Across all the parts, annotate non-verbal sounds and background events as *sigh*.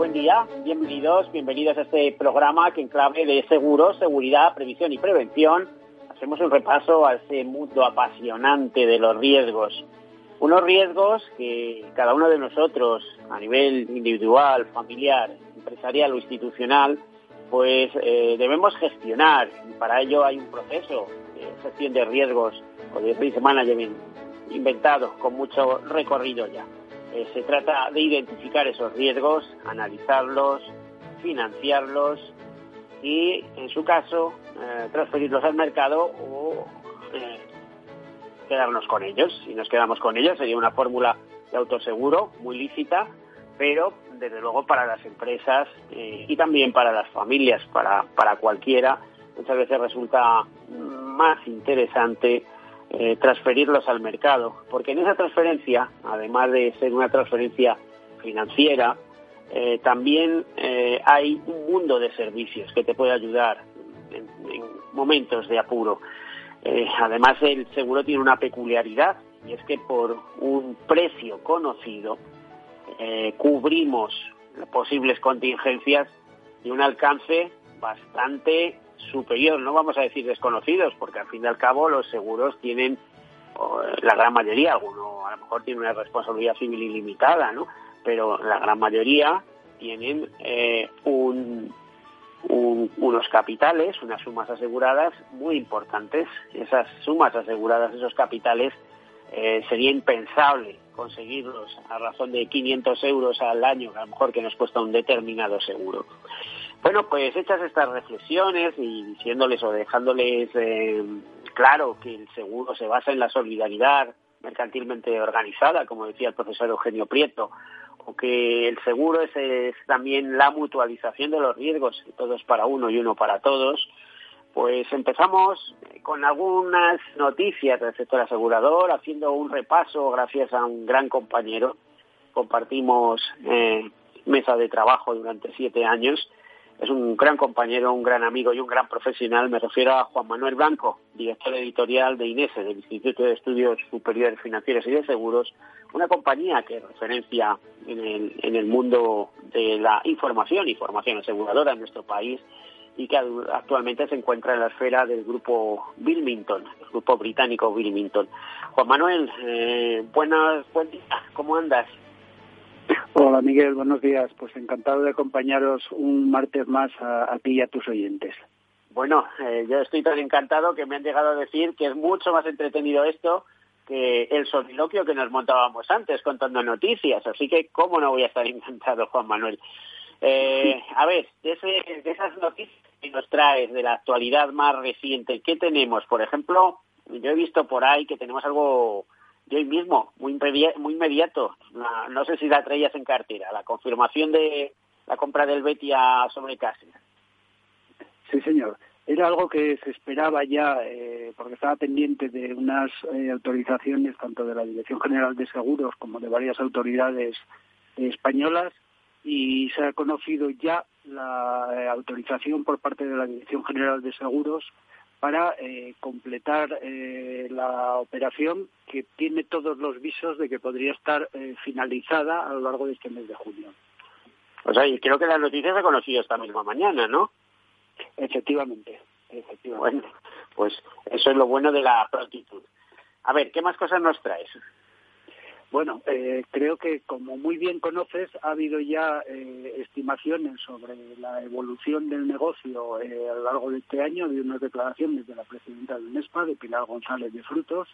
Buen día, bienvenidos, bienvenidos a este programa que en clave de seguros, seguridad, previsión y prevención hacemos un repaso a ese mundo apasionante de los riesgos. Unos riesgos que cada uno de nosotros, a nivel individual, familiar, empresarial o institucional, pues eh, debemos gestionar y para ello hay un proceso de gestión de riesgos o de risk management inventado con mucho recorrido ya. Eh, se trata de identificar esos riesgos, analizarlos, financiarlos y, en su caso, eh, transferirlos al mercado o eh, quedarnos con ellos. Si nos quedamos con ellos sería una fórmula de autoseguro muy lícita, pero desde luego para las empresas y también para las familias, para, para cualquiera, muchas veces resulta más interesante eh, transferirlos al mercado, porque en esa transferencia, además de ser una transferencia financiera, eh, también eh, hay un mundo de servicios que te puede ayudar en, en momentos de apuro. además, el seguro tiene una peculiaridad y es que por un precio conocido cubrimos posibles contingencias y un alcance bastante superior, no vamos a decir desconocidos, porque al fin y al cabo los seguros tienen, la gran mayoría, alguno a lo mejor tiene una responsabilidad civil ilimitada, ¿no? Pero la gran mayoría tienen eh, un, unos capitales, unas sumas aseguradas muy importantes. Esas sumas aseguradas, esos capitales, eh, sería impensable conseguirlos a razón de 500 euros al año, a lo mejor que nos cuesta un determinado seguro. Bueno, pues hechas estas reflexiones y diciéndoles o dejándoles eh, claro que el seguro se basa en la solidaridad mercantilmente organizada, como decía el profesor Eugenio Prieto, o que el seguro es, también la mutualización de los riesgos, todos para uno y uno para todos, pues empezamos con algunas noticias del sector asegurador, haciendo un repaso gracias a un gran compañero. Compartimos eh, mesa de trabajo durante siete años es un gran compañero, un gran amigo y un gran profesional. Me refiero a Juan Manuel Blanco, director editorial de INESE, del Instituto de Estudios Superiores Financieros y de Seguros, una compañía que referencia en el, mundo de la información y formación aseguradora en nuestro país y que actualmente se encuentra en la esfera del grupo Wilmington, el grupo británico Wilmington. Juan Manuel, eh, buenas, buen ¿cómo andas? Hola Miguel, buenos días. Pues encantado de acompañaros un martes más a, ti y a tus oyentes. Bueno, eh, yo estoy tan encantado que me han llegado a decir que es mucho más entretenido esto que el soliloquio que nos montábamos antes contando noticias. Así que, ¿cómo no voy a estar encantado, Juan Manuel? Eh, a ver, de, de esas noticias que nos traes de la actualidad más reciente, ¿qué tenemos? Por ejemplo, yo he visto por ahí que tenemos algo hoy mismo, muy, inmediato, no sé si la traías en cartera, la confirmación de la compra del Betty a Sobrecáceres. Sí, señor. Era algo que se esperaba ya, eh, porque estaba pendiente de unas eh, autorizaciones tanto de la Dirección General de Seguros como de varias autoridades españolas y se ha conocido ya la eh, autorización por parte de la Dirección General de Seguros para eh, completar eh, la operación que tiene todos los visos de que podría estar eh, finalizada a lo largo de este mes de junio. O sea, y creo que las noticias se conocido esta misma mañana, ¿no? Efectivamente, efectivamente. Bueno, pues eso es lo bueno de la prontitud. A ver, ¿qué más cosas nos traes? Bueno, eh, creo que como muy bien conoces, ha habido ya eh, estimaciones sobre la evolución del negocio eh, a lo largo de este año, de unas declaraciones de la presidenta del MESPA, de Pilar González de Frutos,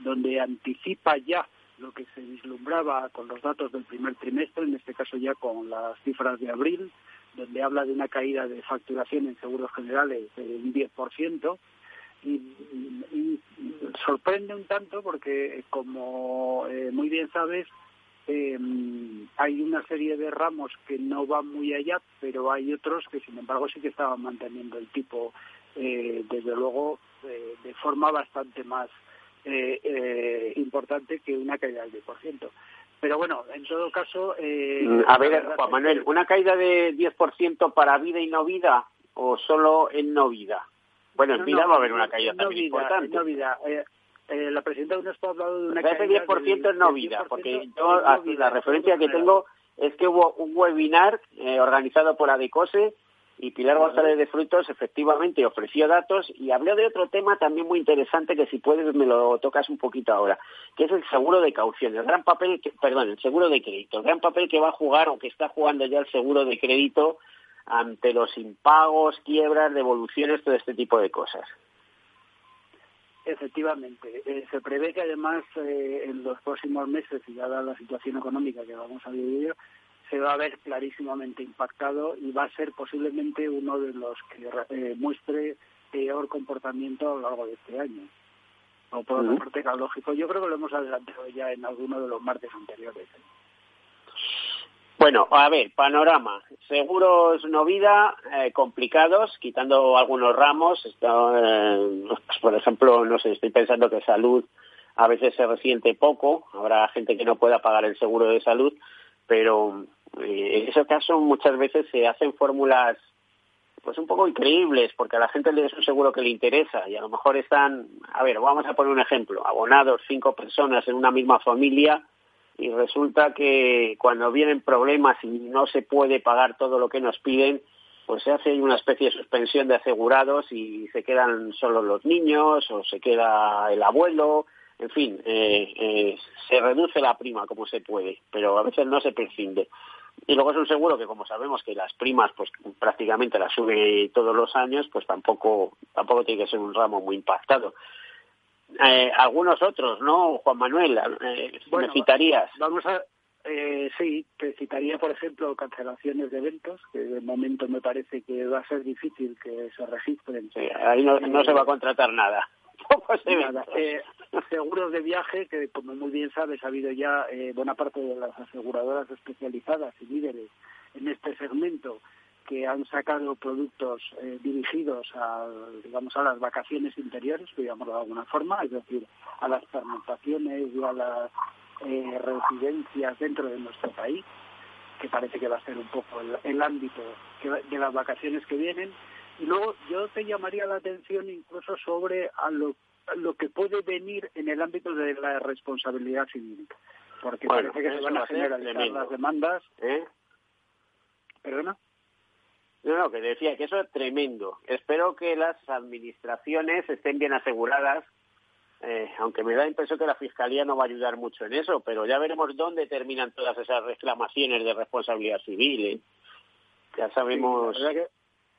donde anticipa ya lo que se vislumbraba con los datos del primer trimestre, en este caso ya con las cifras de abril, donde habla de una caída de facturación en seguros generales de un 10%, y, sorprende un tanto porque, como eh, muy bien sabes, eh, hay una serie de ramos que no van muy allá, pero hay otros que, sin embargo, sí que estaban manteniendo el tipo, eh, desde luego, eh, de forma bastante más importante que una caída del 10%. Pero bueno, en todo caso... Mm, a ver, Juan Manuel, ¿una caída de 10% para vida y no vida o solo en no vida? Bueno, en vida va a haber una caída también importante. No vida. Eh, la presidenta de UNESCO ha hablado de una Ese 10% es no vida, porque yo la referencia que tengo es que hubo un webinar eh, organizado por ADECOSE y Pilar González de Frutos efectivamente ofreció datos y habló de otro tema también muy interesante que si puedes me lo tocas un poquito ahora, que es el seguro de caución, el gran papel, que, perdón, el seguro de crédito, el gran papel que va a jugar o que está jugando ya el seguro de crédito ante los impagos, quiebras, devoluciones, todo este tipo de cosas. Efectivamente, eh, se prevé que además eh, en los próximos meses, y dada la situación económica que vamos a vivir, se va a ver clarísimamente impactado y va a ser posiblemente uno de los que eh, muestre peor comportamiento a lo largo de este año. O por otra parte, lógico. Yo creo que lo hemos adelantado ya en alguno de los martes anteriores. Bueno, a ver, panorama. Seguros no vida eh, complicados, quitando algunos ramos. Eh, por ejemplo, no sé, estoy pensando que salud a veces se resiente poco. Habrá gente que no pueda pagar el seguro de salud, pero eh, en ese caso muchas veces se hacen fórmulas pues un poco increíbles, porque a la gente le es un seguro que le interesa y a lo mejor están, a ver, vamos a poner un ejemplo, abonados cinco personas en una misma familia y resulta que cuando vienen problemas y no se puede pagar todo lo que nos piden, pues se hace una especie de suspensión de asegurados y se quedan solo los niños o se queda el abuelo, en fin, eh, eh, se reduce la prima como se puede, pero a veces no se prescinde. Y luego es un seguro que como sabemos que las primas pues prácticamente las sube todos los años, pues tampoco tampoco tiene que ser un ramo muy impactado. Eh, algunos otros, ¿no, Juan Manuel? Eh, ¿Me citarías? Vamos a, eh, sí, te citaría, por ejemplo, cancelaciones de eventos, que de momento me parece que va a ser difícil que se registren. ahí no, se va a contratar nada. *laughs* nada. seguros de viaje, que como muy bien sabes, ha habido ya buena parte de las aseguradoras especializadas y líderes en este segmento que han sacado productos eh, dirigidos a, digamos, a las vacaciones interiores, digamos de alguna forma, es decir, a las fermentaciones y a las eh, residencias dentro de nuestro país, que parece que va a ser un poco el, ámbito de las vacaciones que vienen. Y luego yo te llamaría la atención incluso sobre a lo, lo que puede venir en el ámbito de la responsabilidad civil, porque parece que se van a generalizar las demandas. ¿Eh? ¿Perdona? No, no, que decía que eso es tremendo. Espero que las administraciones estén bien aseguradas, eh, aunque me da la impresión que la Fiscalía no va a ayudar mucho en eso, pero ya veremos dónde terminan todas esas reclamaciones de responsabilidad civil. ¿eh? Ya sabemos...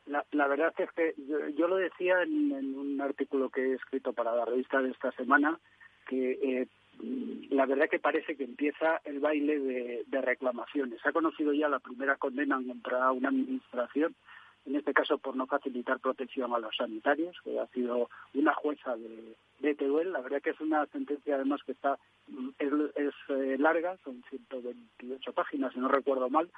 la, verdad es que yo, lo decía en, un artículo que he escrito para la revista de esta semana, que eh, la verdad que parece que empieza el baile de, reclamaciones. Se ha conocido ya la primera condena contra una administración, en este caso por no facilitar protección a los sanitarios, que ha sido una jueza de, de. La verdad que es una sentencia además que está es, eh, larga, son 128 páginas, si no recuerdo mal,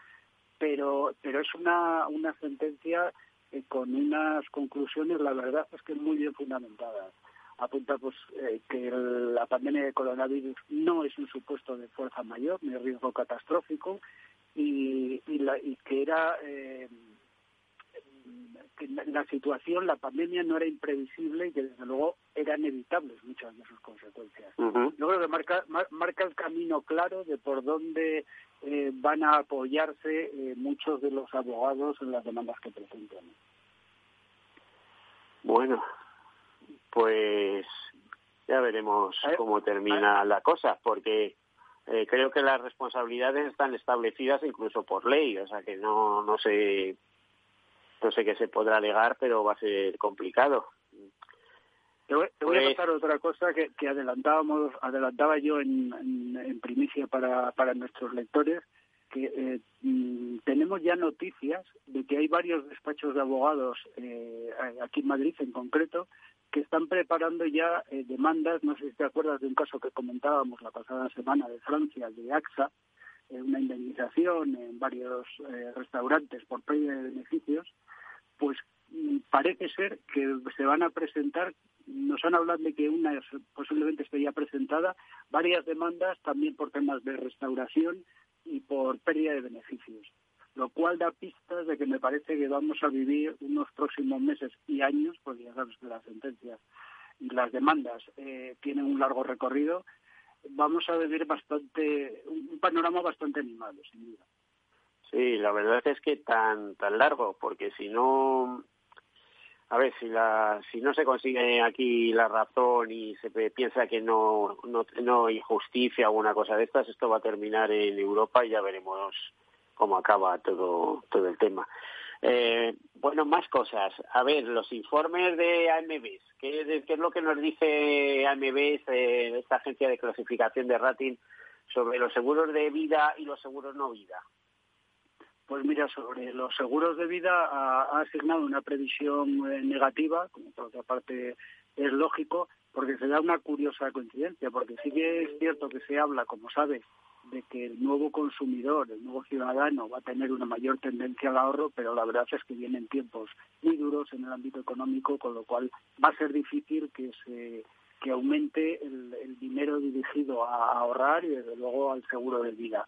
pero, pero es una, una sentencia eh, con unas conclusiones, la verdad es que muy bien fundamentadas apunta pues eh, que la pandemia de coronavirus no es un supuesto de fuerza mayor ni riesgo catastrófico y, que era eh, que la situación, la pandemia no era imprevisible y que desde luego eran evitables muchas de sus consecuencias. Yo creo que marca, marca el camino claro de por dónde eh, van a apoyarse muchos de los abogados en las demandas que presentan. Bueno, pues ya veremos cómo termina la cosa, porque eh, creo que las responsabilidades están establecidas incluso por ley, o sea que no, no sé no sé qué se podrá alegar, pero va a ser complicado. Te voy, a pues contar otra cosa que, que adelantábamos, adelantaba yo en, en, primicia para, para nuestros lectores, que eh, mm, tenemos ya noticias de que hay varios despachos de abogados eh, aquí en Madrid en concreto que están preparando ya eh, demandas, no sé si te acuerdas de un caso que comentábamos la pasada semana de Francia, de AXA, una indemnización en varios restaurantes por pérdida de beneficios, pues mm, parece ser que se van a presentar, nos han hablado de que una posiblemente esté ya presentada, varias demandas también por temas de restauración y por pérdida de beneficios, lo cual da pistas de que me parece que vamos a vivir unos próximos meses y años, porque ya sabes que las sentencias y las demandas eh, tienen un largo recorrido, vamos a vivir bastante un panorama bastante animado, sin duda. Sí, la verdad es que tan tan largo, porque si no, a ver, si la si no se consigue aquí la razón y se piensa que no no, no hay justicia o una cosa de estas, esto va a terminar en Europa y ya veremos cómo acaba todo todo el tema. Eh, bueno, más cosas. A ver, los informes de AMBs. ¿Qué, qué es lo que nos dice AMBs, eh, esta agencia de clasificación de rating, sobre los seguros de vida y los seguros no vida? Pues mira, sobre los seguros de vida ha, asignado una previsión eh, negativa, como por otra parte es lógico, porque se da una curiosa coincidencia, porque sí que es cierto que se habla, como sabes, de que el nuevo consumidor, el nuevo ciudadano va a tener una mayor tendencia al ahorro, pero la verdad es que vienen tiempos muy duros en el ámbito económico, con lo cual va a ser difícil que se que aumente el, el dinero dirigido a ahorrar y desde luego al seguro de vida.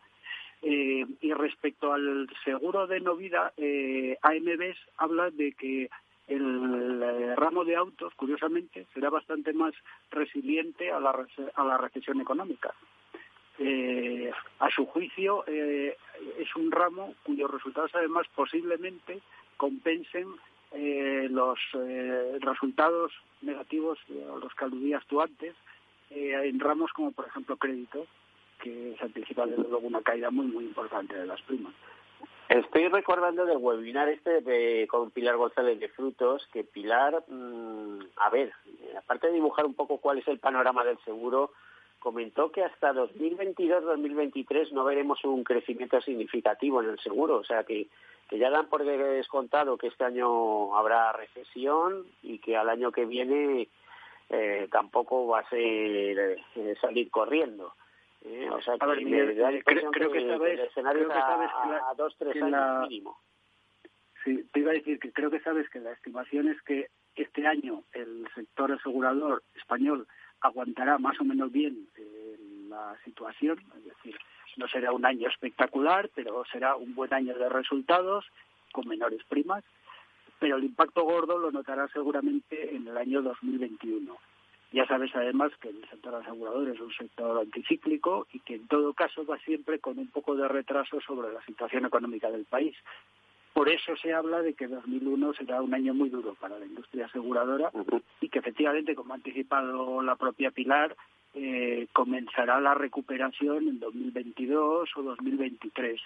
Eh, y respecto al seguro de no vida, eh, AMBs habla de que el, eh, ramo de autos, curiosamente, será bastante más resiliente a la, a la recesión económica. Eh, a su juicio, es un ramo cuyos resultados, además, posiblemente compensen los resultados negativos a los que aludías tú antes en ramos como, por ejemplo, crédito, que se anticipa desde luego una caída muy, muy importante de las primas. Estoy recordando del webinar este de, con Pilar González de Frutos, que Pilar, mm, a ver, aparte de dibujar un poco cuál es el panorama del seguro, comentó que hasta 2022-2023 no veremos un crecimiento significativo en el seguro, o sea que, que ya dan por descontado que este año habrá recesión y que al año que viene eh, tampoco va a ser eh, salir corriendo. Eh, o sea, a ver, creo, creo, que, sabes, creo que sabes que la, a dos, tres años la, mínimo. Sí, te iba a decir que creo que sabes que la estimación es que este año el sector asegurador español aguantará más o menos bien eh, la situación, es decir, no será un año espectacular, pero será un buen año de resultados con menores primas, pero el impacto gordo lo notará seguramente en el año 2021. Ya sabes además que el sector asegurador es un sector anticíclico y que en todo caso va siempre con un poco de retraso sobre la situación económica del país. Por eso se habla de que 2001 será un año muy duro para la industria aseguradora y que efectivamente, como ha anticipado la propia Pilar, eh, comenzará la recuperación en 2022 o 2023.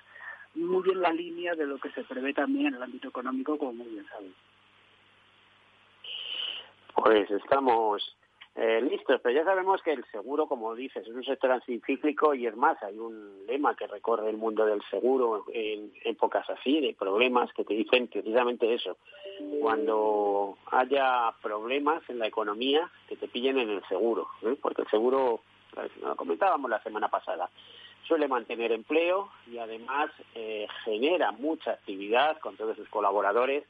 Muy bien la línea de lo que se prevé también en el ámbito económico, como muy bien sabes. Pues estamos eh, listo, pero ya sabemos que el seguro, como dices, es un sector anticíclico y es más, hay un lema que recorre el mundo del seguro en épocas así, de problemas que te dicen precisamente eso. Cuando haya problemas en la economía, que te pillen en el seguro, ¿eh? porque el seguro, lo comentábamos la semana pasada, suele mantener empleo y además eh, genera mucha actividad con todos sus colaboradores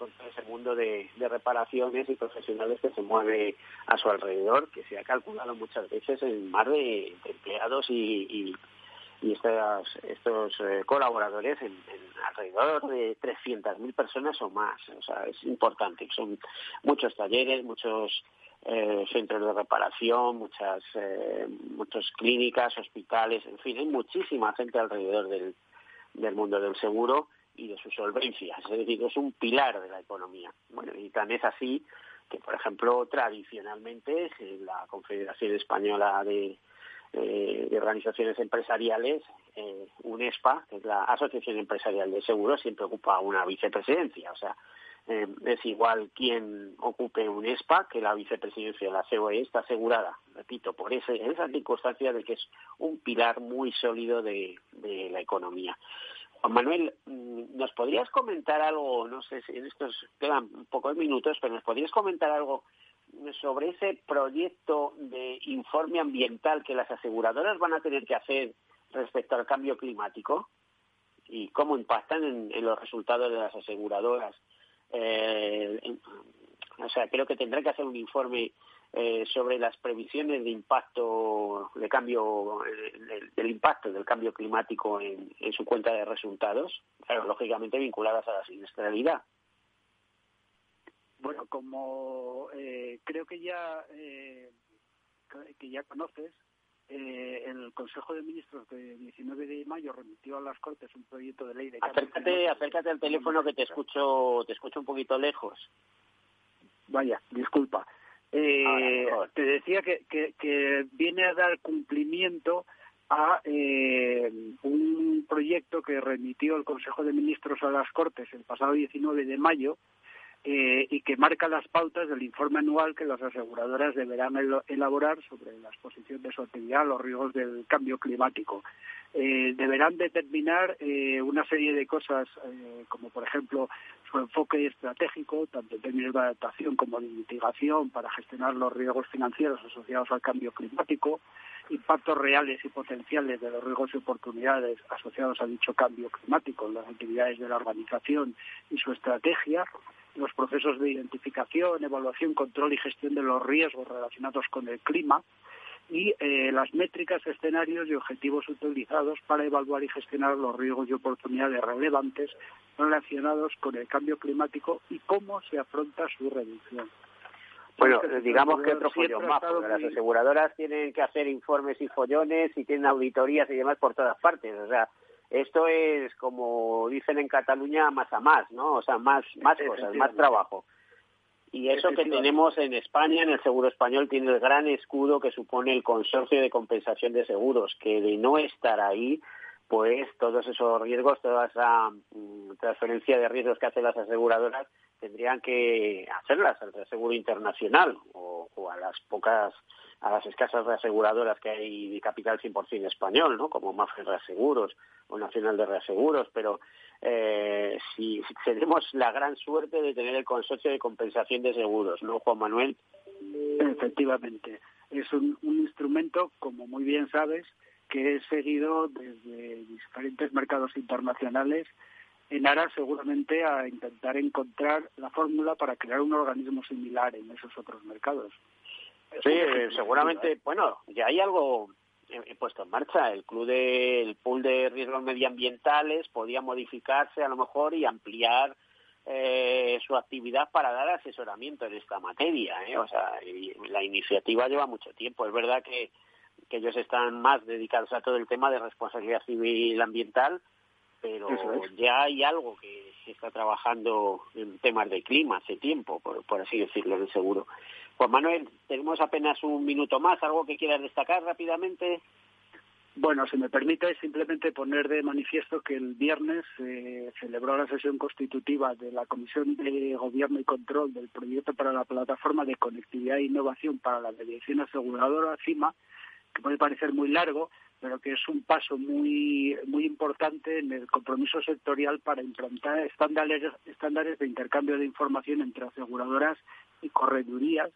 con todo ese de, reparaciones y profesionales que se mueve a su alrededor, que se ha calculado muchas veces en más de, empleados y, estos eh, colaboradores en, alrededor de 300.000 personas o más. O sea, es importante. Son muchos talleres, muchos eh, centros de reparación, muchas, eh, muchas clínicas, hospitales, en fin, hay muchísima gente alrededor del, del mundo del seguro y de su solvencia, es decir, es un pilar de la economía. Bueno, y tan es así que, por ejemplo, tradicionalmente la Confederación Española de, eh, Organizaciones Empresariales, eh, UNESPA, que es la Asociación Empresarial de Seguros, siempre ocupa una vicepresidencia, o sea, eh, es igual quien ocupe UNESPA que la vicepresidencia de la COE está asegurada, repito, por esa circunstancia de que es un pilar muy sólido de la economía. Juan Manuel, mm, ¿nos podrías comentar algo, no sé si en estos quedan pocos minutos, pero nos podrías comentar algo sobre ese proyecto de informe ambiental que las aseguradoras van a tener que hacer respecto al cambio climático y cómo impactan en, los resultados de las aseguradoras. Eh, o sea, creo que tendrá que hacer un informe eh, sobre las previsiones de impacto de cambio del, impacto del cambio climático en, su cuenta de resultados, pero lógicamente vinculadas a la siniestralidad. Bueno, como eh, creo que ya que ya conoces, eh, el Consejo de Ministros de 19 de mayo remitió a las Cortes un proyecto de ley de acércate acércate al teléfono que te escucho te escucho un poquito lejos. Vaya disculpa eh, te decía que, que, viene a dar cumplimiento a eh, un proyecto que remitió el Consejo de Ministros a las Cortes el pasado 19 de mayo eh, y que marca las pautas del informe anual que las aseguradoras deberán elaborar sobre la exposición de su actividad a los riesgos del cambio climático. Eh, deberán determinar eh, una serie de cosas, como por ejemplo su enfoque estratégico, tanto en términos de adaptación como de mitigación para gestionar los riesgos financieros asociados al cambio climático, impactos reales y potenciales de los riesgos y oportunidades asociados a dicho cambio climático las actividades de la organización y su estrategia, los procesos de identificación, evaluación, control y gestión de los riesgos relacionados con el clima y eh, las métricas, escenarios y objetivos utilizados para evaluar y gestionar los riesgos y oportunidades relevantes relacionados con el cambio climático y cómo se afronta su reducción. Bueno, digamos que otro follón más, porque las aseguradoras tienen que hacer informes y follones y tienen auditorías y demás por todas partes. O sea, esto es, como dicen en Cataluña, más a más, ¿no? O sea, más, más cosas, más trabajo. Y eso que tenemos en España, en el Seguro Español, tiene el gran escudo que supone el Consorcio de Compensación de Seguros, que de no estar ahí, pues todos esos riesgos, toda esa mm, transferencia de riesgos que hacen las aseguradoras, tendrían que hacerlas al Seguro Internacional o, a las pocas a las escasas reaseguradoras que hay de capital 100% español, ¿no? como Mafre Reaseguros o Nacional de Reaseguros, pero eh, si, *laughs* tenemos la gran suerte de tener el consorcio de compensación de seguros, ¿no, Juan Manuel? Efectivamente, es un, instrumento, como muy bien sabes, que es seguido desde diferentes mercados internacionales en aras seguramente a intentar encontrar la fórmula para crear un organismo similar en esos otros mercados. Sí, seguramente, bueno, ya hay algo puesto en marcha. El club de, el pool de riesgos medioambientales podía modificarse a lo mejor y ampliar eh, su actividad para dar asesoramiento en esta materia. ¿eh? O sea, la iniciativa lleva mucho tiempo. Es verdad que, que ellos están más dedicados a todo el tema de responsabilidad civil ambiental, pero ya hay algo que se está trabajando en temas de clima hace tiempo, por, por así decirlo, de seguro. Pues Manuel, tenemos apenas un minuto más, ¿algo que quieras destacar rápidamente? Bueno, si me permite simplemente poner de manifiesto que el viernes se celebró la sesión constitutiva de la Comisión de Gobierno y Control del Proyecto para la Plataforma de Conectividad e Innovación para la Mediación Aseguradora, CIMA, que puede parecer muy largo, pero que es un paso muy muy importante en el compromiso sectorial para implantar estándares, estándares de intercambio de información entre aseguradoras y corredurías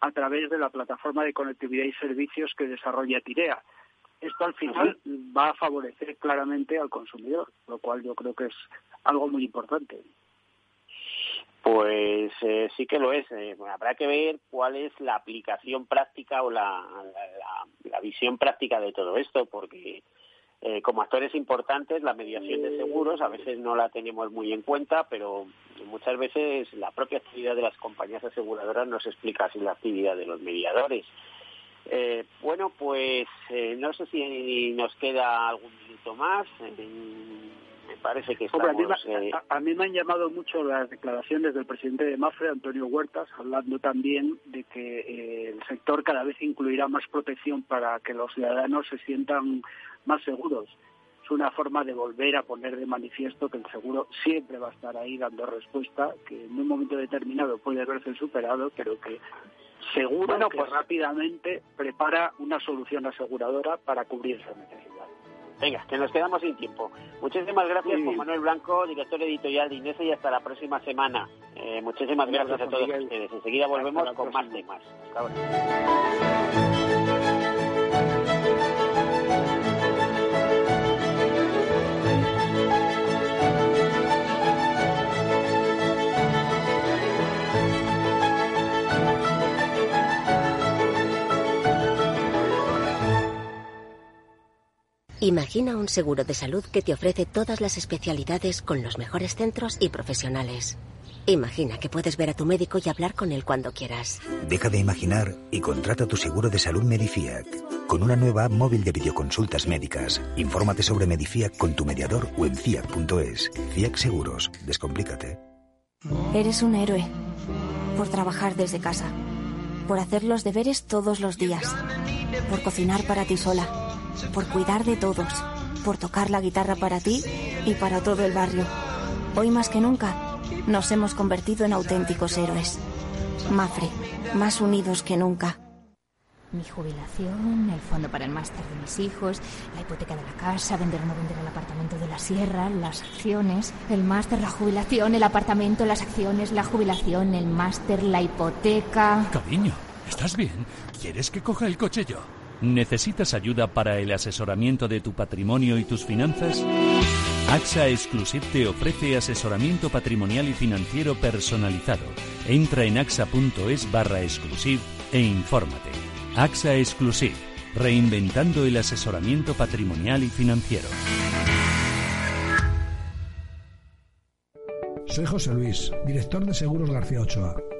a través de la plataforma de conectividad y servicios que desarrolla Tirea. Esto al final va a favorecer claramente al consumidor, lo cual yo creo que es algo muy importante. Pues eh, sí que lo es. Eh, habrá que ver cuál es la aplicación práctica o la, visión práctica de todo esto, porque eh, como actores importantes la mediación de seguros a veces no la tenemos muy en cuenta, pero muchas veces la propia actividad de las compañías aseguradoras nos explica así la actividad de los mediadores. Eh, bueno, pues eh, no sé si nos queda algún minuto más. Parece que estamos... a, mí me han llamado mucho las declaraciones del presidente de Mafre, Antonio Huertas, hablando también de que el sector cada vez incluirá más protección para que los ciudadanos se sientan más seguros. Es una forma de volver a poner de manifiesto que el seguro siempre va a estar ahí dando respuesta, que en un momento determinado puede verse superado, pero que seguro que pues rápidamente prepara una solución aseguradora para cubrir esa necesidad. Venga, que nos quedamos sin tiempo. Muchísimas gracias, Juan Manuel Blanco, director editorial de Inés, y hasta la próxima semana. Eh, muchísimas gracias, a todos ustedes. Enseguida volvemos con más temas. Hasta ahora. Imagina un seguro de salud que te ofrece todas las especialidades con los mejores centros y profesionales. Imagina que puedes ver a tu médico y hablar con él cuando quieras. Deja de imaginar y contrata tu seguro de salud Medifiac. Con una nueva app móvil de videoconsultas médicas. Infórmate sobre Medifiac con tu mediador o en fiac.es. Fiac Seguros. Descomplícate. Eres un héroe. Por trabajar desde casa. Por hacer los deberes todos los días. Por cocinar para ti sola. Por cuidar de todos. Por tocar la guitarra para ti y para todo el barrio. Hoy más que nunca nos hemos convertido en auténticos héroes. Mafre, más unidos que nunca. Mi jubilación, el fondo para el máster de mis hijos, la hipoteca de la casa, vender o no vender el apartamento de la sierra, las acciones, el máster, la jubilación, el apartamento, las acciones, la jubilación, el máster, la hipoteca. Cariño, ¿estás bien? ¿Quieres que coja el coche yo? ¿Necesitas ayuda para el asesoramiento de tu patrimonio y tus finanzas? AXA Exclusive te ofrece asesoramiento patrimonial y financiero personalizado. Entra en axa.es barra exclusive e infórmate. AXA Exclusive, reinventando el asesoramiento patrimonial y financiero. Soy José Luis, director de Seguros García Ochoa,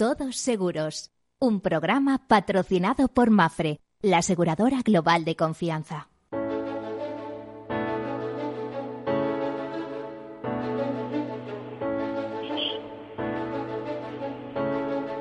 Todos Seguros, un programa patrocinado por Mafre, la aseguradora global de confianza.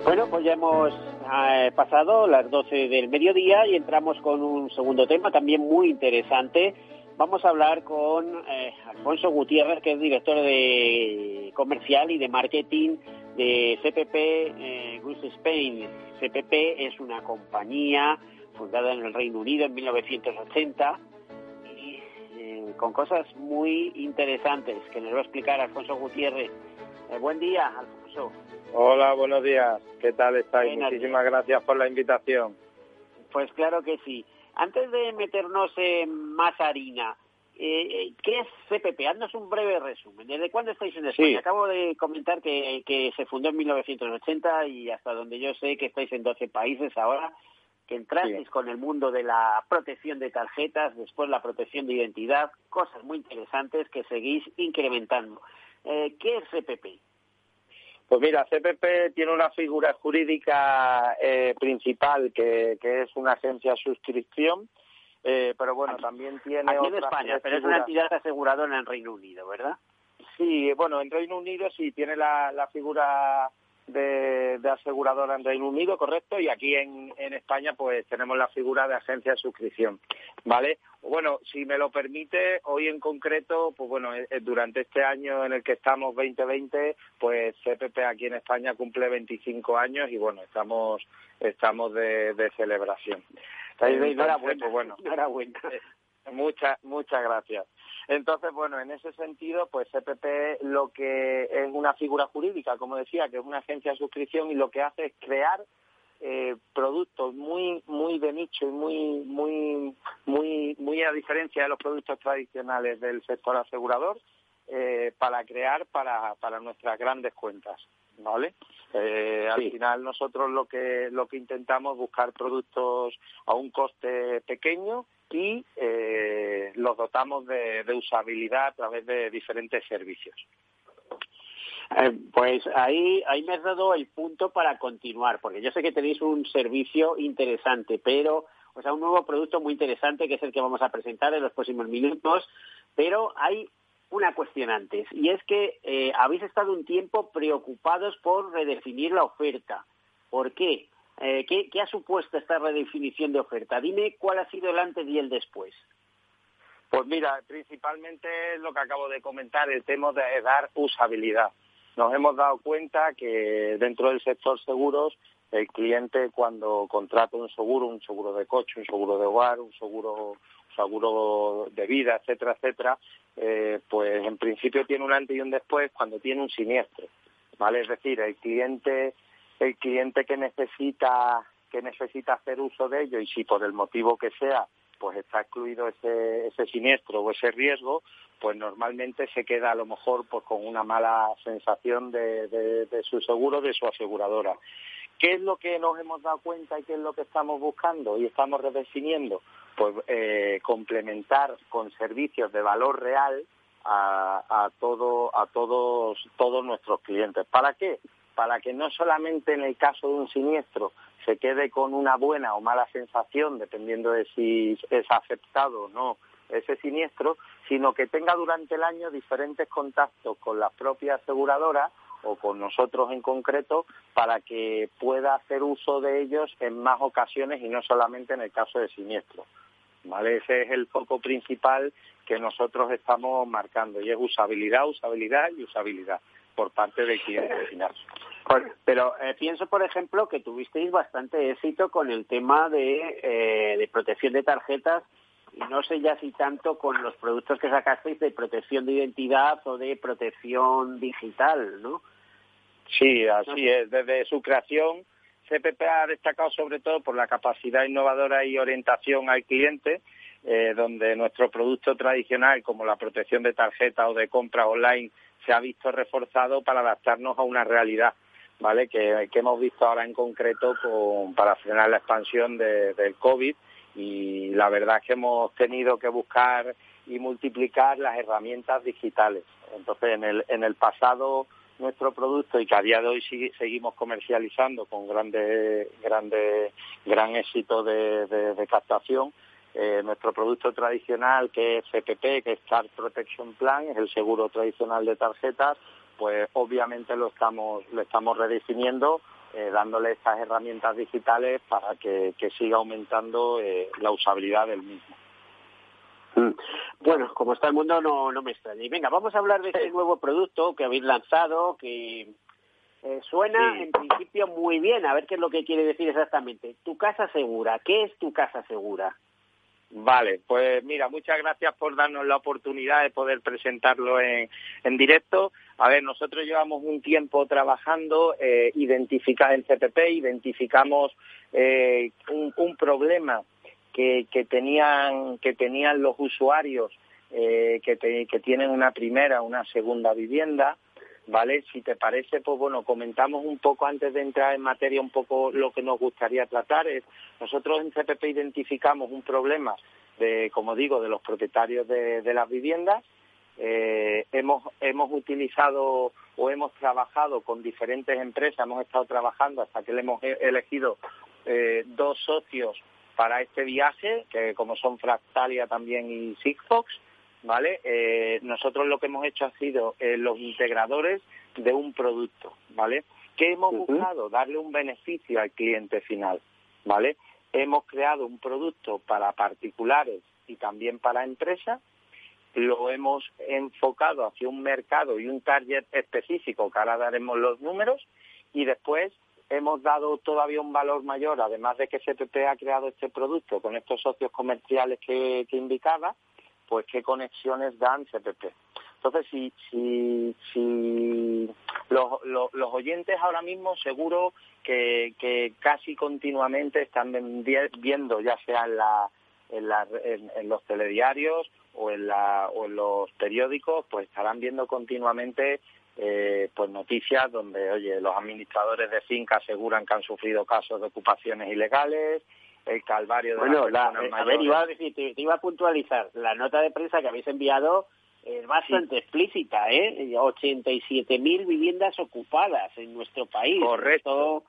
Bueno, pues ya hemos eh, pasado las 12 del mediodía y entramos con un segundo tema también muy interesante. Vamos a hablar con eh, Alfonso Gutiérrez, que es director de comercial y de marketing de CPP eh, Spain. CPP es una compañía fundada en el Reino Unido en 1980 y eh, con cosas muy interesantes que nos va a explicar Alfonso Gutiérrez. buen día, Alfonso. Hola, buenos días. ¿Qué tal estáis? Muchísimas gracias por la invitación. Pues claro que sí. Antes de meternos en más harina, eh, ¿qué es CPP? Haznos un breve resumen. ¿Desde cuándo estáis en España? Acabo de comentar que, que se fundó en 1980 y hasta donde yo sé que estáis en 12 países ahora, que entrasteis con el mundo de la protección de tarjetas, después la protección de identidad, cosas muy interesantes que seguís incrementando. Eh, ¿Qué es CPP? Pues mira, CPP tiene una figura jurídica eh, principal que, es una agencia de suscripción, eh, pero bueno, también tiene aquí en España, pero es una entidad aseguradora en Reino Unido, ¿verdad? Sí, bueno, en Reino Unido sí tiene la, la figura de, aseguradora en Reino Unido, correcto, y aquí en, en España pues tenemos la figura de agencia de suscripción, ¿vale? Bueno, si me lo permite, hoy en concreto, pues bueno, eh, eh, durante este año en el que estamos 2020, pues CPP aquí en España cumple 25 años y bueno, estamos estamos de, de celebración. Entonces, pues bueno, *laughs* enhorabuena. Eh, muchas muchas gracias. Entonces, bueno, en ese sentido, pues CPP lo que es una figura jurídica, como decía, que es una agencia de suscripción y lo que hace es crear eh, productos muy muy de nicho y muy muy muy muy a diferencia de los productos tradicionales del sector asegurador eh, para crear para para nuestras grandes cuentas vale eh, al final nosotros lo que lo que intentamos es buscar productos a un coste pequeño y eh, los dotamos de, usabilidad a través de diferentes servicios. Eh, pues ahí, ahí me has dado el punto para continuar, porque yo sé que tenéis un servicio interesante, pero, o sea, un nuevo producto muy interesante que es el que vamos a presentar en los próximos minutos, pero hay una cuestión antes, y es que eh, habéis estado un tiempo preocupados por redefinir la oferta. ¿Por qué? Eh, ¿qué, ha supuesto esta redefinición de oferta? Dime cuál ha sido el antes y el después. Pues mira, principalmente lo que acabo de comentar, el tema de dar usabilidad. Nos hemos dado cuenta que dentro del sector seguros, el cliente cuando contrata un seguro, un seguro de coche, un seguro de hogar, un seguro, seguro de vida, etcétera, etcétera, eh, pues en principio tiene un antes y un después cuando tiene un siniestro. ¿Vale? Es decir, el cliente el cliente que necesita que necesita hacer uso de ello y si por el motivo que sea pues está excluido ese, ese siniestro o ese riesgo, pues normalmente se queda a lo mejor pues con una mala sensación de, de, su seguro, de su aseguradora. ¿Qué es lo que nos hemos dado cuenta y qué es lo que estamos buscando y estamos redefiniendo? Pues eh, complementar con servicios de valor real a, todo, a todos, todos nuestros clientes. ¿Para qué? para que no solamente en el caso de un siniestro se quede con una buena o mala sensación, dependiendo de si es aceptado o no ese siniestro, sino que tenga durante el año diferentes contactos con la propia aseguradora o con nosotros en concreto para que pueda hacer uso de ellos en más ocasiones y no solamente en el caso de siniestro. ¿Vale? Ese es el foco principal que nosotros estamos marcando y es usabilidad, usabilidad y usabilidad por parte del cliente final. Pero eh, pienso, por ejemplo, que tuvisteis bastante éxito con el tema de, eh, de protección de tarjetas y no sé ya si tanto con los productos que sacasteis de protección de identidad o de protección digital, ¿no? Sí, así es. Desde su creación, CPP ha destacado sobre todo por la capacidad innovadora y orientación al cliente, eh, donde nuestro producto tradicional, como la protección de tarjeta o de compra online, se ha visto reforzado para adaptarnos a una realidad ¿vale? Que, hemos visto ahora en concreto para frenar la expansión del COVID y la verdad es que hemos tenido que buscar y multiplicar las herramientas digitales. Entonces, en el, en el pasado nuestro producto y que a día de hoy seguimos comercializando con grande, grande, gran éxito de, captación, eh, nuestro producto tradicional que es CPP, que es Card Protection Plan, es el seguro tradicional de tarjetas, pues obviamente lo estamos, lo estamos redefiniendo eh, dándole estas herramientas digitales para que, siga aumentando eh, la usabilidad del mismo. Mm. Bueno, como está el mundo, no, no me extraña. Y venga, vamos a hablar de este nuevo producto que habéis lanzado, que eh, suena en principio muy bien. A ver qué es lo que quiere decir exactamente. Tu casa segura. ¿Qué es tu casa segura? Vale, pues mira, muchas gracias por darnos la oportunidad de poder presentarlo en, en directo. A ver, nosotros llevamos un tiempo trabajando, eh, identificar en CPP, identificamos eh, un, problema que, tenían, que tenían los usuarios eh, que, que tienen una primera, una segunda vivienda, ¿vale? Si te parece, pues bueno, comentamos un poco antes de entrar en materia un poco lo que nos gustaría tratar. Es, nosotros en CPP identificamos un problema de, como digo, de los propietarios de, las viviendas. Eh, hemos, hemos utilizado o hemos trabajado con diferentes empresas, hemos estado trabajando hasta que le hemos e-, elegido eh, dos socios para este viaje, que como son Fractalia también y Sigfox, ¿vale? Eh, nosotros lo que hemos hecho ha sido eh, los integradores de un producto, ¿vale? ¿Qué hemos buscado? Darle un beneficio al cliente final, ¿vale? Hemos creado un producto para particulares y también para empresas, lo hemos enfocado hacia un mercado y un target específico, que ahora daremos los números, y después hemos dado todavía un valor mayor, además de que CPP ha creado este producto con estos socios comerciales que indicaba, pues qué conexiones dan CPP. Entonces, si, si, si los, los, oyentes ahora mismo seguro que, que, casi continuamente están viendo, ya sea en, la, en, la, en, los telediarios o en, la, o en los periódicos, pues estarán viendo continuamente eh, pues noticias donde, oye, los administradores de finca aseguran que han sufrido casos de ocupaciones ilegales, el calvario de bueno, la, eh, a ver, iba a decir, te, iba a puntualizar, la nota de prensa que habéis enviado es bastante explícita, ¿eh? 87.000 viviendas ocupadas en nuestro país. Correcto.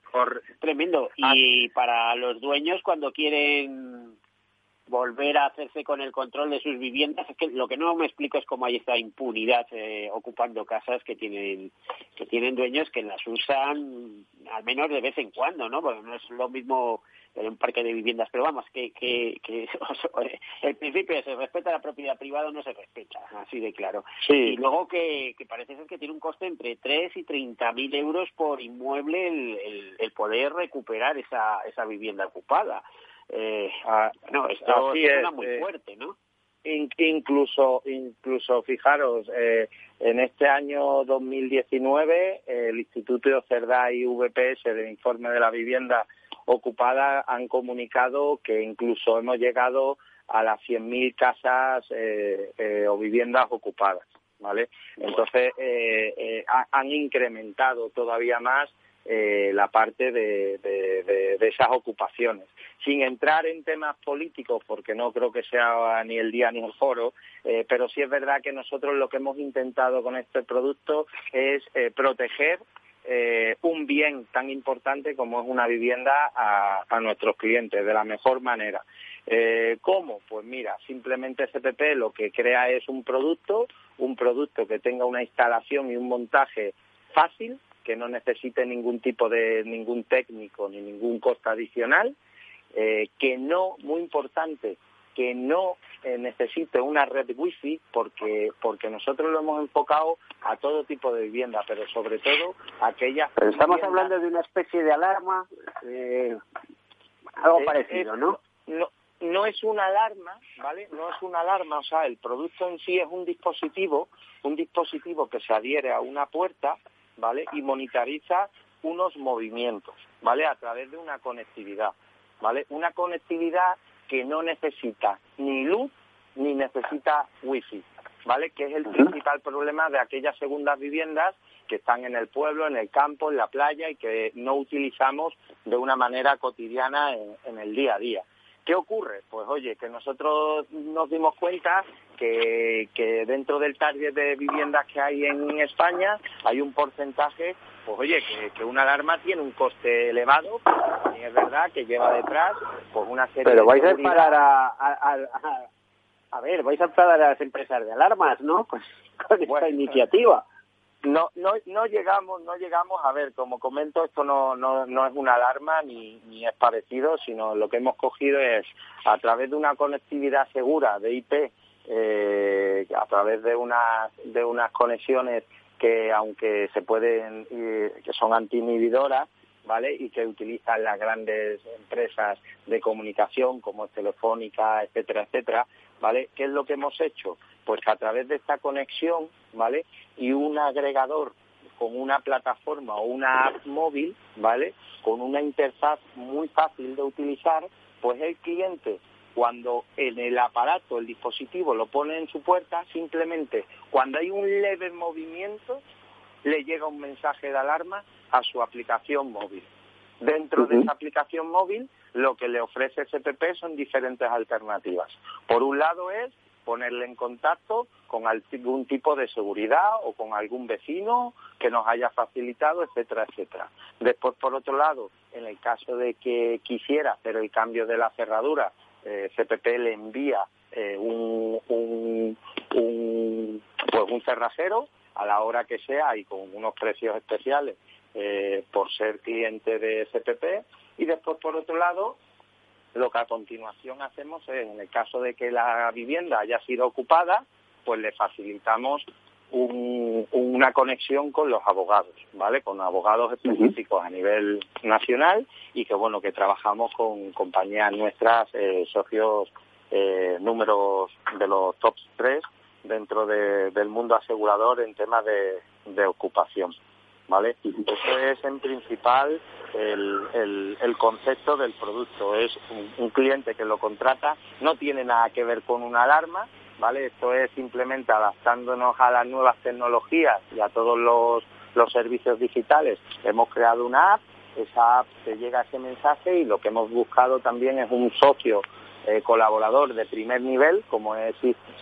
Tremendo. Ah. Y para los dueños cuando quieren volver a hacerse con el control de sus viviendas. Es que lo que no me explico es cómo hay esta impunidad eh, ocupando casas que tienen que tienen dueños que las usan al menos de vez en cuando, ¿no? Porque no es lo mismo en un parque de viviendas, pero vamos, que, que, que *laughs* el principio se respeta la propiedad privada o no se respeta, así de claro. Y luego que, que parece ser que tiene un coste entre 3 y 30 mil euros por inmueble el, el, poder recuperar esa, esa vivienda ocupada. Eh, ah, no, esto suena muy eh, fuerte, ¿no? incluso incluso fijaros eh, en este año 2019 el Instituto Cerdá y VPS del informe de la vivienda ocupada han comunicado que incluso hemos llegado a las 100.000 casas eh, eh, o viviendas ocupadas, ¿vale? Entonces eh, eh han incrementado todavía más la parte de, de, de, esas ocupaciones. Sin entrar en temas políticos, porque no creo que sea ni el día ni el foro, pero sí es verdad que nosotros lo que hemos intentado con este producto es proteger eh, un bien tan importante como es una vivienda a, nuestros clientes de la mejor manera. Eh, ¿Cómo? Pues mira, simplemente CPP lo que crea es un producto, un producto que tenga una instalación y un montaje fácil, que no necesite ningún tipo de ningún técnico ni ningún coste adicional, eh, que no, muy importante, que no eh, necesite una red wifi porque porque nosotros lo hemos enfocado a todo tipo de vivienda pero sobre todo aquellas pero estamos hablando de una especie de alarma eh, algo parecido no no no es una alarma, ¿vale? No es una alarma, o sea, el producto en sí es un dispositivo, un dispositivo que se adhiere a una puerta, ¿vale? Y monitoriza unos movimientos, ¿vale? A través de una conectividad, ¿vale? Una conectividad que no necesita ni luz ni necesita wifi, ¿vale? Que es el principal problema de aquellas segundas viviendas que están en el pueblo, en el campo, en la playa y que no utilizamos de una manera cotidiana en, el día a día. ¿Qué ocurre? Pues oye, que nosotros nos dimos cuenta que, que, dentro del target de viviendas que hay en España hay un porcentaje pues oye, que, una alarma tiene un coste elevado, y es verdad que lleva detrás pues una serie Pero vais a enfadar a, a, ver, vais a enfadar a las empresas de alarmas, ¿no? *laughs* Pues con esta iniciativa. No, no, no llegamos, no llegamos a ver, como comento, esto no, no, no es una alarma ni, ni es parecido, sino lo que hemos cogido es a través de una conectividad segura de IP, eh, a través de unas, de unas conexiones que aunque se pueden, que son anti-inhibidoras, ¿vale? Y que utilizan las grandes empresas de comunicación como Telefónica, etcétera, etcétera, ¿vale? ¿Qué es lo que hemos hecho? Pues que a través de esta conexión, ¿vale? Y un agregador con una plataforma o una app móvil, ¿vale? Con una interfaz muy fácil de utilizar, pues el cliente cuando en el aparato, el dispositivo lo pone en su puerta, simplemente cuando hay un leve movimiento, le llega un mensaje de alarma a su aplicación móvil. Dentro de esa aplicación móvil, lo que le ofrece SPP son diferentes alternativas. Por un lado es ponerle en contacto con algún tipo de seguridad o con algún vecino que nos haya facilitado, etcétera, etcétera. Después, por otro lado, en el caso de que quisiera hacer el cambio de la cerradura eh, CPP le envía eh, un, pues un cerrajero a la hora que sea y con unos precios especiales eh, por ser cliente de CPP y después por otro lado lo que a continuación hacemos es en el caso de que la vivienda haya sido ocupada pues le facilitamos una conexión con los abogados, ¿vale? Con abogados específicos a nivel nacional y que, bueno, que trabajamos con compañías nuestras, eh, socios eh, números de los top 3 dentro del mundo asegurador en temas de, ocupación, ¿vale? Eso es, en principal, el, el, concepto del producto. Es un cliente que lo contrata, no tiene nada que ver con una alarma, Esto es simplemente adaptándonos a las nuevas tecnologías y a todos los, servicios digitales. Hemos creado una app, esa app te llega ese mensaje y lo que hemos buscado también es un socio eh, colaborador de primer nivel, como es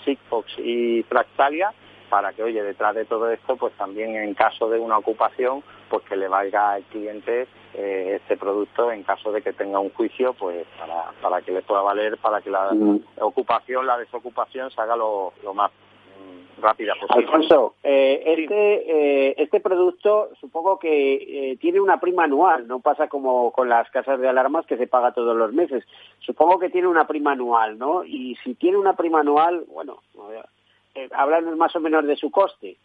Sigfox y Fractalia, para que, oye, detrás de todo esto, pues también en caso de una ocupación, pues que le valga al cliente eh, este producto en caso de que tenga un juicio, pues para, para que le pueda valer, para que la ocupación, la desocupación se haga lo, más mm, rápida posible. Alfonso, eh, este, eh, este producto supongo que tiene una prima anual, no pasa como con las casas de alarmas que se paga todos los meses. Supongo que tiene una prima anual, ¿no? Y si tiene una prima anual, bueno, háblanos más o menos de su coste.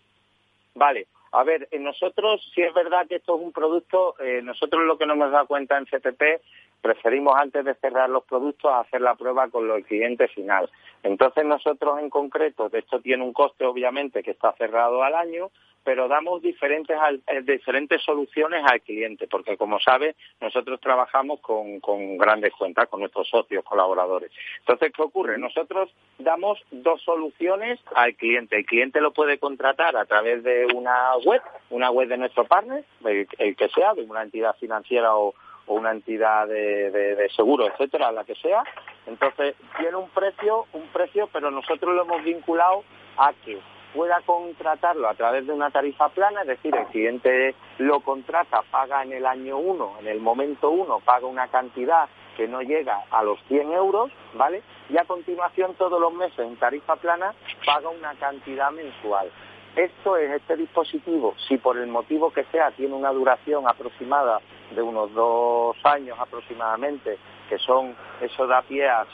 Vale, a ver, nosotros, si es verdad que esto es un producto, eh, nosotros lo que no hemos dado cuenta en CTP, preferimos antes de cerrar los productos hacer la prueba con el cliente final. Entonces nosotros en concreto, de esto tiene un coste obviamente que está cerrado al año, pero damos diferentes, eh, diferentes soluciones al cliente, porque como sabe, nosotros trabajamos con, con, grandes cuentas, con nuestros socios, colaboradores. Entonces, ¿qué ocurre? Nosotros damos dos soluciones al cliente. El cliente lo puede contratar a través de una web, una web de nuestro partner, el, que sea, de una entidad financiera o, una entidad de, de, de, seguro, etcétera, la que sea. Entonces, tiene un precio, un precio, pero nosotros lo hemos vinculado a que pueda contratarlo a través de una tarifa plana, es decir, el cliente lo contrata, paga en el año 1, en el momento 1, paga una cantidad que no llega a los 100 euros, ¿vale? Y a continuación todos los meses en tarifa plana paga una cantidad mensual. Esto es este dispositivo, si por el motivo que sea tiene una duración aproximada de unos dos años aproximadamente, que son, eso da pie a,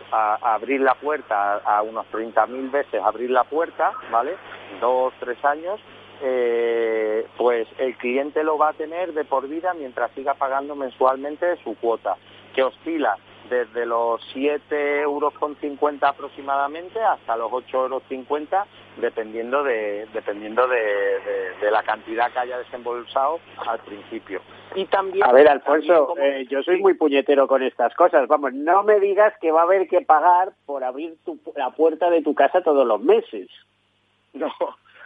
abrir la puerta, a, unos 30.000 veces abrir la puerta, ¿vale? Dos, tres años, eh, pues el cliente lo va a tener de por vida mientras siga pagando mensualmente su cuota, que oscila desde los 7,50 euros aproximadamente hasta los 8,50 euros dependiendo de dependiendo de, la cantidad que haya desembolsado al principio. Y también A ver, Alfonso, eh, yo soy muy puñetero con estas cosas. Vamos, no me digas que va a haber que pagar por abrir la puerta de tu casa todos los meses. No,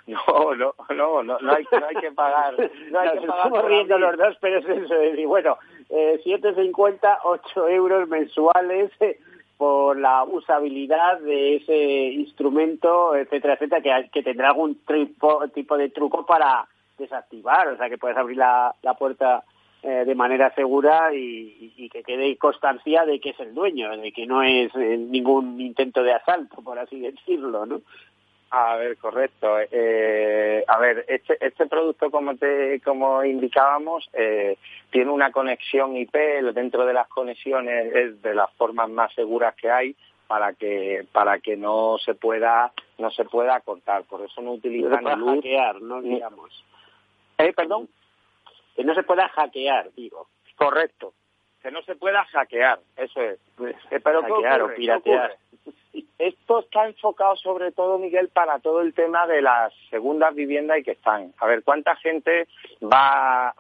no, no, no, no, hay, no hay que pagar. No hay que pagar estamos riendo los dos, pero es eso. Y bueno, eh, 7,50, 8 euros mensuales eh, por la usabilidad de ese instrumento, etcétera, etcétera, que, tendrá algún tipo de truco para desactivar, o sea, que puedes abrir la, la puerta eh, de manera segura y, y, que quede constancia de que es el dueño, de que no es eh, ningún intento de asalto, por así decirlo, ¿no? A ver, correcto. Eh, a ver, este, este producto, como te, como indicábamos, eh, tiene una conexión IP. Dentro de las conexiones es de las formas más seguras que hay para que para que no se pueda no se pueda cortar. Por eso no utilizan no luz. hackear, no digamos. Eh, perdón. Que no se pueda hackear, digo. Correcto. Que no se pueda hackear, eso es. Eh, pero ¿qué Hackear o piratear. Esto está enfocado sobre todo, Miguel, para todo el tema de las segundas viviendas y que están. A ver, ¿cuánta gente va a,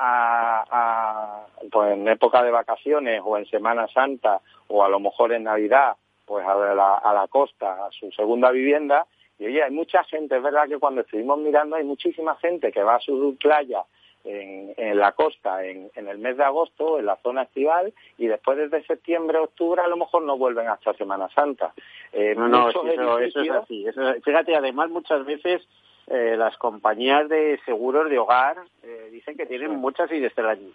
a- pues en época de vacaciones o en Semana Santa o a lo mejor en Navidad, pues a la, a la costa, a su segunda vivienda? Y oye, hay mucha gente, es verdad que cuando estuvimos mirando hay muchísima gente que va a su playa en, en la costa en, en el mes de agosto, en la zona estival, y después desde septiembre, octubre, a lo mejor no vuelven hasta Semana Santa. Eh, No, no, eso, es así. Eso es- fíjate, además, muchas veces eh, las compañías de seguros de hogar eh, dicen que tienen mucha siniestralidad,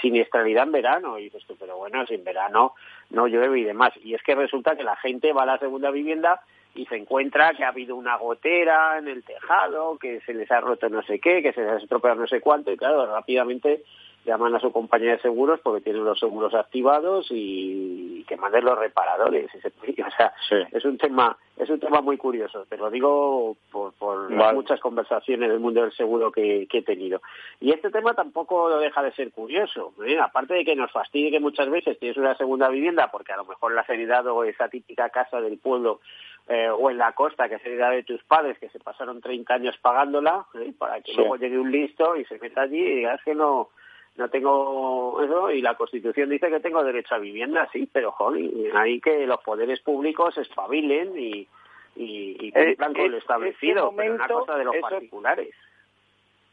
siniestralidad en verano. Y dices tú, pero bueno, si en verano no llueve y demás. Y es que resulta que la gente va a la segunda vivienda y se encuentra que ha habido una gotera en el tejado, que se les ha roto no sé qué, que se les ha estropeado no sé cuánto, y claro, rápidamente llaman a su compañía de seguros porque tienen los seguros activados y que manden los reparadores. *laughs* O sea, es un tema es un tema muy curioso. Te lo digo por, por las muchas conversaciones del mundo del seguro que, que he tenido. Y este tema tampoco lo deja de ser curioso. ¿eh? Aparte de que nos fastidie que muchas veces tienes una segunda vivienda porque a lo mejor la has heredado esa típica casa del pueblo eh, o en la costa que es heredada de tus padres que se pasaron 30 años pagándola ¿eh? para que Sí. luego llegue un listo y se meta allí y digas que no no tengo eso y la Constitución dice que tengo derecho a vivienda, sí, pero joder, hay que los poderes públicos espabilen y, y, y cumplan Eh, con lo es- establecido, ese pero una momento, cosa de los eso- particulares.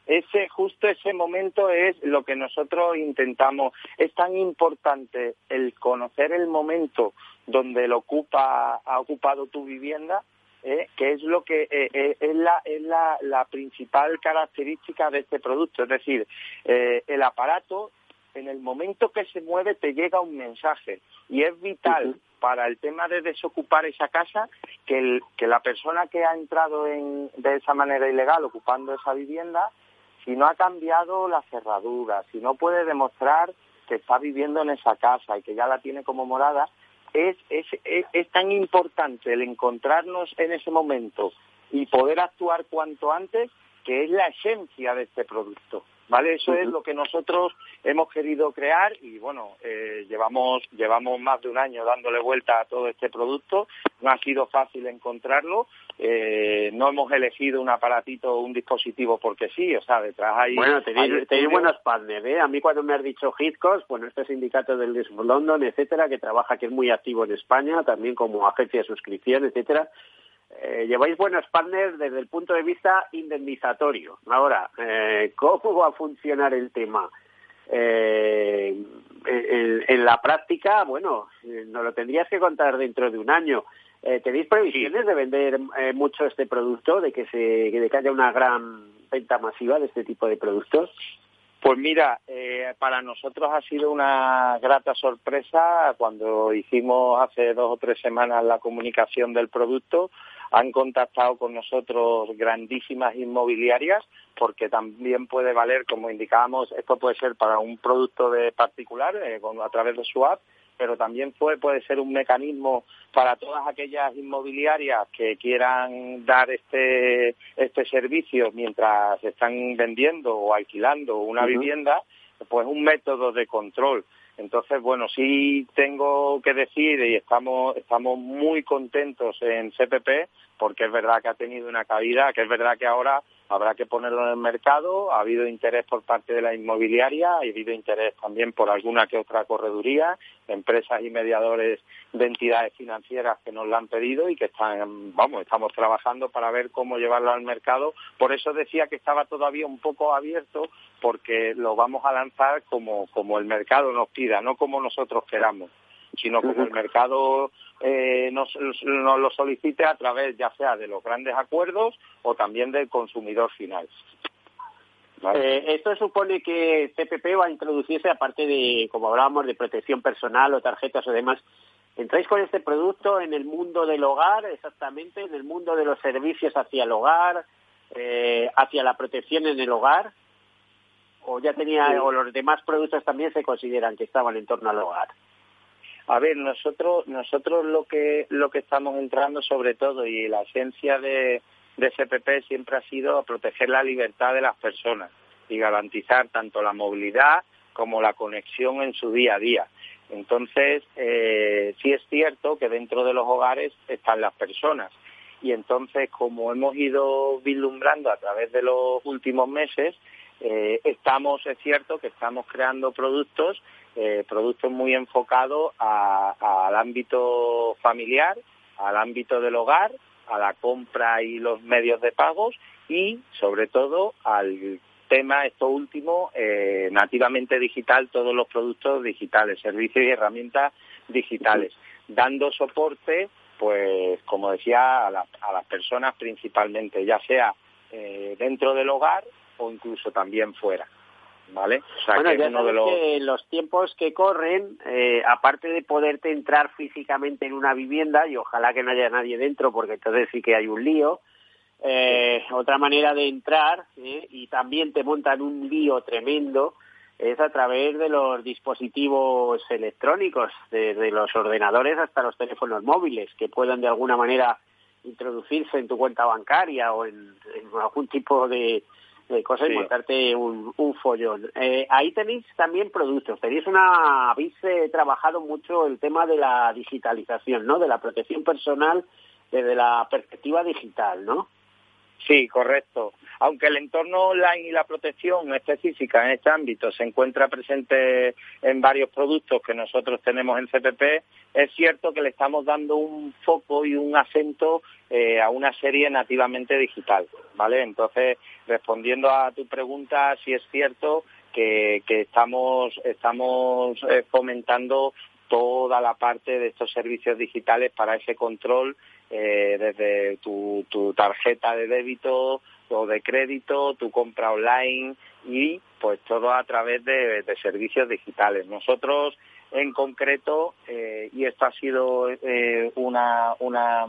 ese justo ese momento es lo que nosotros intentamos es tan importante el conocer el momento donde lo ocupa ha ocupado tu vivienda ¿eh? que es lo que eh, eh, es la es la, la principal característica de este producto. Es decir eh, el aparato en el momento que se mueve te llega un mensaje. Y es vital para el tema de desocupar esa casa que, el- que la persona que ha entrado en, de esa manera ilegal ocupando esa vivienda si no ha cambiado la cerradura, si no puede demostrar que está viviendo en esa casa y que ya la tiene como morada, es, es, es, es tan importante el encontrarnos en ese momento y poder actuar cuanto antes que es la esencia de este producto. ¿Vale? Eso es lo que nosotros hemos querido crear y bueno, eh, llevamos, llevamos más de un año dándole vuelta a todo este producto. No ha sido fácil encontrarlo. eh, no hemos elegido un aparatito o un dispositivo porque sí, o sea, detrás hay... Bueno, tenéis, buenos partners, ¿eh? A mí cuando me has dicho Hitcos, bueno, este sindicato del East London, etcétera, que trabaja, que es muy activo en España, también como agencia de suscripción, etcétera, eh, lleváis buenos partners desde el punto de vista indemnizatorio. Ahora, eh, ¿cómo va a funcionar el tema? Eh, en, en la práctica, bueno, eh, nos lo tendrías que contar dentro de un año. Eh, ¿Tenéis previsiones de vender eh, mucho este producto, de que, se, de que haya una gran venta masiva de este tipo de productos? Pues mira, eh, para nosotros ha sido una grata sorpresa cuando hicimos hace dos o tres semanas la comunicación del producto. Han contactado con nosotros grandísimas inmobiliarias porque también puede valer, como indicábamos, esto puede ser para un producto de particular eh, con- a través de su app, pero también puede, puede ser un mecanismo para todas aquellas inmobiliarias que quieran dar este, este servicio mientras están vendiendo o alquilando una vivienda, pues un método de control. Entonces, bueno, sí tengo que decir y estamos, estamos muy contentos en CPP porque es verdad que ha tenido una caída, que es verdad que ahora habrá que ponerlo en el mercado, ha habido interés por parte de la inmobiliaria, ha habido interés también por alguna que otra correduría, empresas y mediadores de entidades financieras que nos la han pedido y que están, vamos, estamos trabajando para ver cómo llevarlo al mercado. Por eso decía que estaba todavía un poco abierto porque lo vamos a lanzar como, como el mercado nos pida, no como nosotros queramos sino como el mercado eh, nos, nos lo solicite a través ya sea de los grandes acuerdos o también del consumidor final. Eh, esto supone que CPP va a introducirse, aparte de, como hablábamos, de protección personal o tarjetas o demás, Entráis con este producto en el mundo del hogar, exactamente, en el mundo de los servicios hacia el hogar, eh, hacia la protección en el hogar, o ya tenía, o los demás productos también se consideran que estaban en torno al hogar. A ver, nosotros, nosotros lo que lo que estamos entrando sobre todo y la esencia de, de CPP siempre ha sido proteger la libertad de las personas y garantizar tanto la movilidad como la conexión en su día a día. Entonces, eh, sí es cierto que dentro de los hogares están las personas y entonces, como hemos ido vislumbrando a través de los últimos meses, eh, estamos, es cierto que estamos creando productos eh, productos muy enfocados al ámbito familiar, al ámbito del hogar, a la compra y los medios de pagos y, sobre todo, al tema, esto último, eh, nativamente digital, todos los productos digitales, servicios y herramientas digitales, dando soporte, pues, como decía, a, las personas principalmente, ya sea eh, dentro del hogar o incluso también fuera. ¿Vale? bueno, ya que los tiempos que corren, eh, aparte de poderte entrar físicamente en una vivienda, y ojalá que no haya nadie dentro, porque entonces sí que hay un lío, eh, otra manera de entrar, eh, y también te montan un lío tremendo, es a través de los dispositivos electrónicos, desde los ordenadores hasta los teléfonos móviles, que puedan de alguna manera introducirse en tu cuenta bancaria o en algún tipo de, de cosas y montarte un, un follón. Eh, ahí tenéis también productos, tenéis una, habéis eh, trabajado mucho el tema de la digitalización, ¿no? De la protección personal desde la perspectiva digital, ¿no? Sí, correcto. Aunque el entorno online y la protección específica en este ámbito se encuentra presente en varios productos que nosotros tenemos en CPP, es cierto que le estamos dando un foco y un acento eh, a una serie nativamente digital, ¿vale? Entonces, respondiendo a tu pregunta, sí es cierto que, estamos, estamos eh, fomentando toda la parte de estos servicios digitales para ese control eh, desde tu, tarjeta de débito o de crédito, tu compra online y pues todo a través de, servicios digitales. Nosotros en concreto, eh, y esto ha sido eh, una, una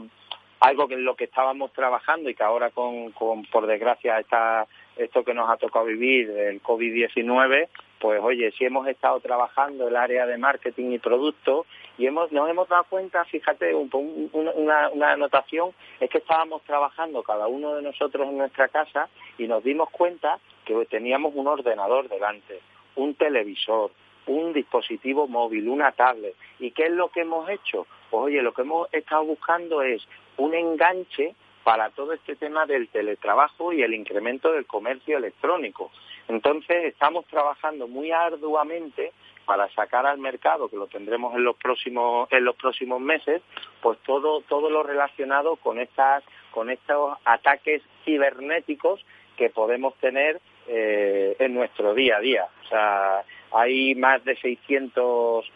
algo que en lo que estábamos trabajando y que ahora con, con por desgracia está esto que nos ha tocado vivir, el COVID-19, pues oye, si hemos estado trabajando el área de marketing y producto y hemos, nos hemos dado cuenta, fíjate, una, una anotación, es que estábamos trabajando cada uno de nosotros en nuestra casa y nos dimos cuenta que teníamos un ordenador delante, un televisor, un dispositivo móvil, una tablet. ¿Y qué es lo que hemos hecho? Pues oye, lo que hemos estado buscando es un enganche para todo este tema del teletrabajo y el incremento del comercio electrónico. Entonces, estamos trabajando muy arduamente para sacar al mercado, que lo tendremos en los próximos, en los próximos meses, pues todo, todo lo relacionado con estas, con estos ataques cibernéticos que podemos tener eh, en nuestro día a día. O sea, hay más de 600,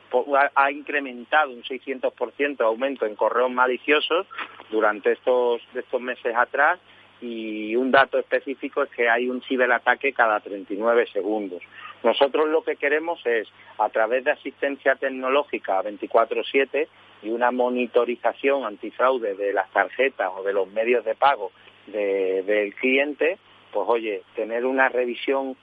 ha incrementado un 600% aumento en correos maliciosos durante estos, estos meses atrás y un dato específico es que hay un ciberataque cada 39 segundos. Nosotros lo que queremos es, a través de asistencia tecnológica 24/7 y una monitorización antifraude de las tarjetas o de los medios de pago del cliente, pues oye, tener una revisión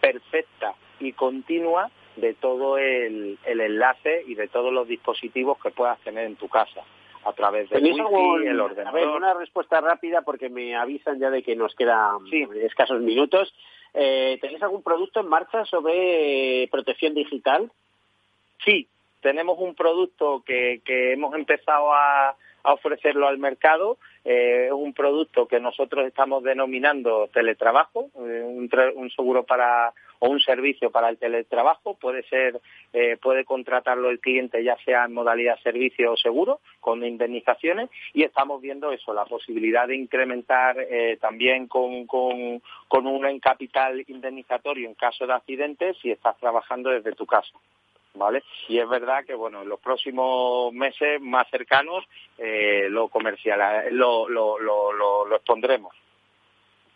perfecta y continua de todo el, enlace y de todos los dispositivos que puedas tener en tu casa a través del wifi, el ordenador. A ver, una respuesta rápida porque me avisan ya de que nos quedan escasos minutos. Eh, ¿Tenéis algún producto en marcha sobre protección digital? Sí, tenemos un producto que, que hemos empezado a, a ofrecerlo al mercado. Eh, es un producto que nosotros estamos denominando teletrabajo, eh, un, seguro para o un servicio para el teletrabajo. Puede ser, eh, puede contratarlo el cliente ya sea en modalidad servicio o seguro con indemnizaciones y estamos viendo eso, la posibilidad de incrementar también con, con, con un capital indemnizatorio en caso de accidentes si estás trabajando desde tu casa. ¿vale? Y es verdad que, bueno, en los próximos meses más cercanos eh, lo comercial, eh, lo, lo, lo, lo, expondremos.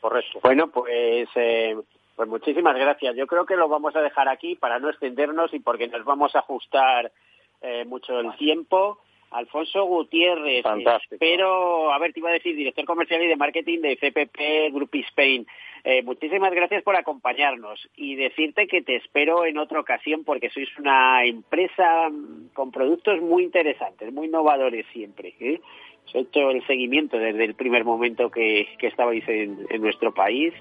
Correcto. Bueno, pues, eh, pues muchísimas gracias. Yo creo que lo vamos a dejar aquí para no extendernos y porque nos vamos a ajustar mucho el tiempo. Alfonso Gutiérrez. Fantástico. Pero, a ver, te iba a decir, director comercial y de marketing de CPP Group Spain. Eh, muchísimas gracias por acompañarnos y decirte que te espero en otra ocasión porque sois una empresa con productos muy interesantes, muy innovadores siempre. ¿eh? Os he hecho el seguimiento desde el primer momento que, que estabais en, en nuestro país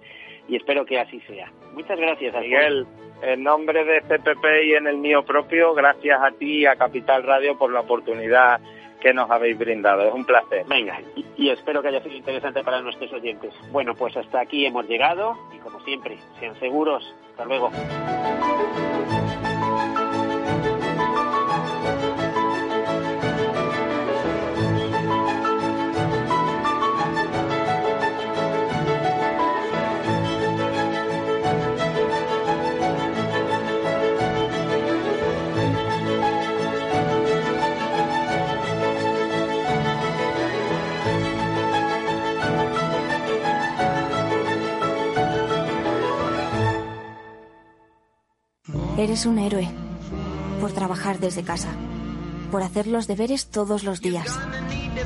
y espero que así sea. Muchas gracias, Alfonso. Miguel, en nombre de CPP y en el mío propio, gracias a ti y a Capital Radio por la oportunidad que nos habéis brindado. Es un placer. Venga, y, y espero que haya sido interesante para nuestros oyentes. Bueno, pues hasta aquí hemos llegado y como siempre, sean seguros. Hasta luego. Eres un héroe por trabajar desde casa, por hacer los deberes todos los días,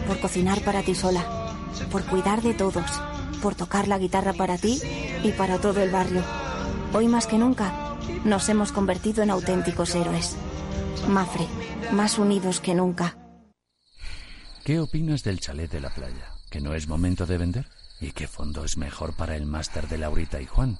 por cocinar para ti sola, por cuidar de todos, por tocar la guitarra para ti y para todo el barrio. Hoy más que nunca nos hemos convertido en auténticos héroes. Mafre, más unidos que nunca. ¿Qué opinas del chalet de la playa? ¿Que no es momento de vender? ¿Y qué fondo es mejor para el máster de Laurita y Juan?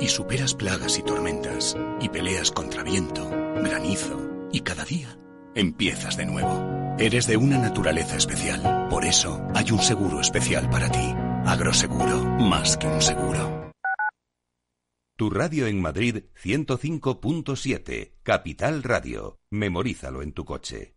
y superas plagas y tormentas y peleas contra viento, granizo y cada día empiezas de nuevo. Eres de una naturaleza especial. Por eso hay un seguro especial para ti. Agroseguro, más que un seguro. Tu radio en Madrid 105.7, Capital Radio. Memorízalo en tu coche.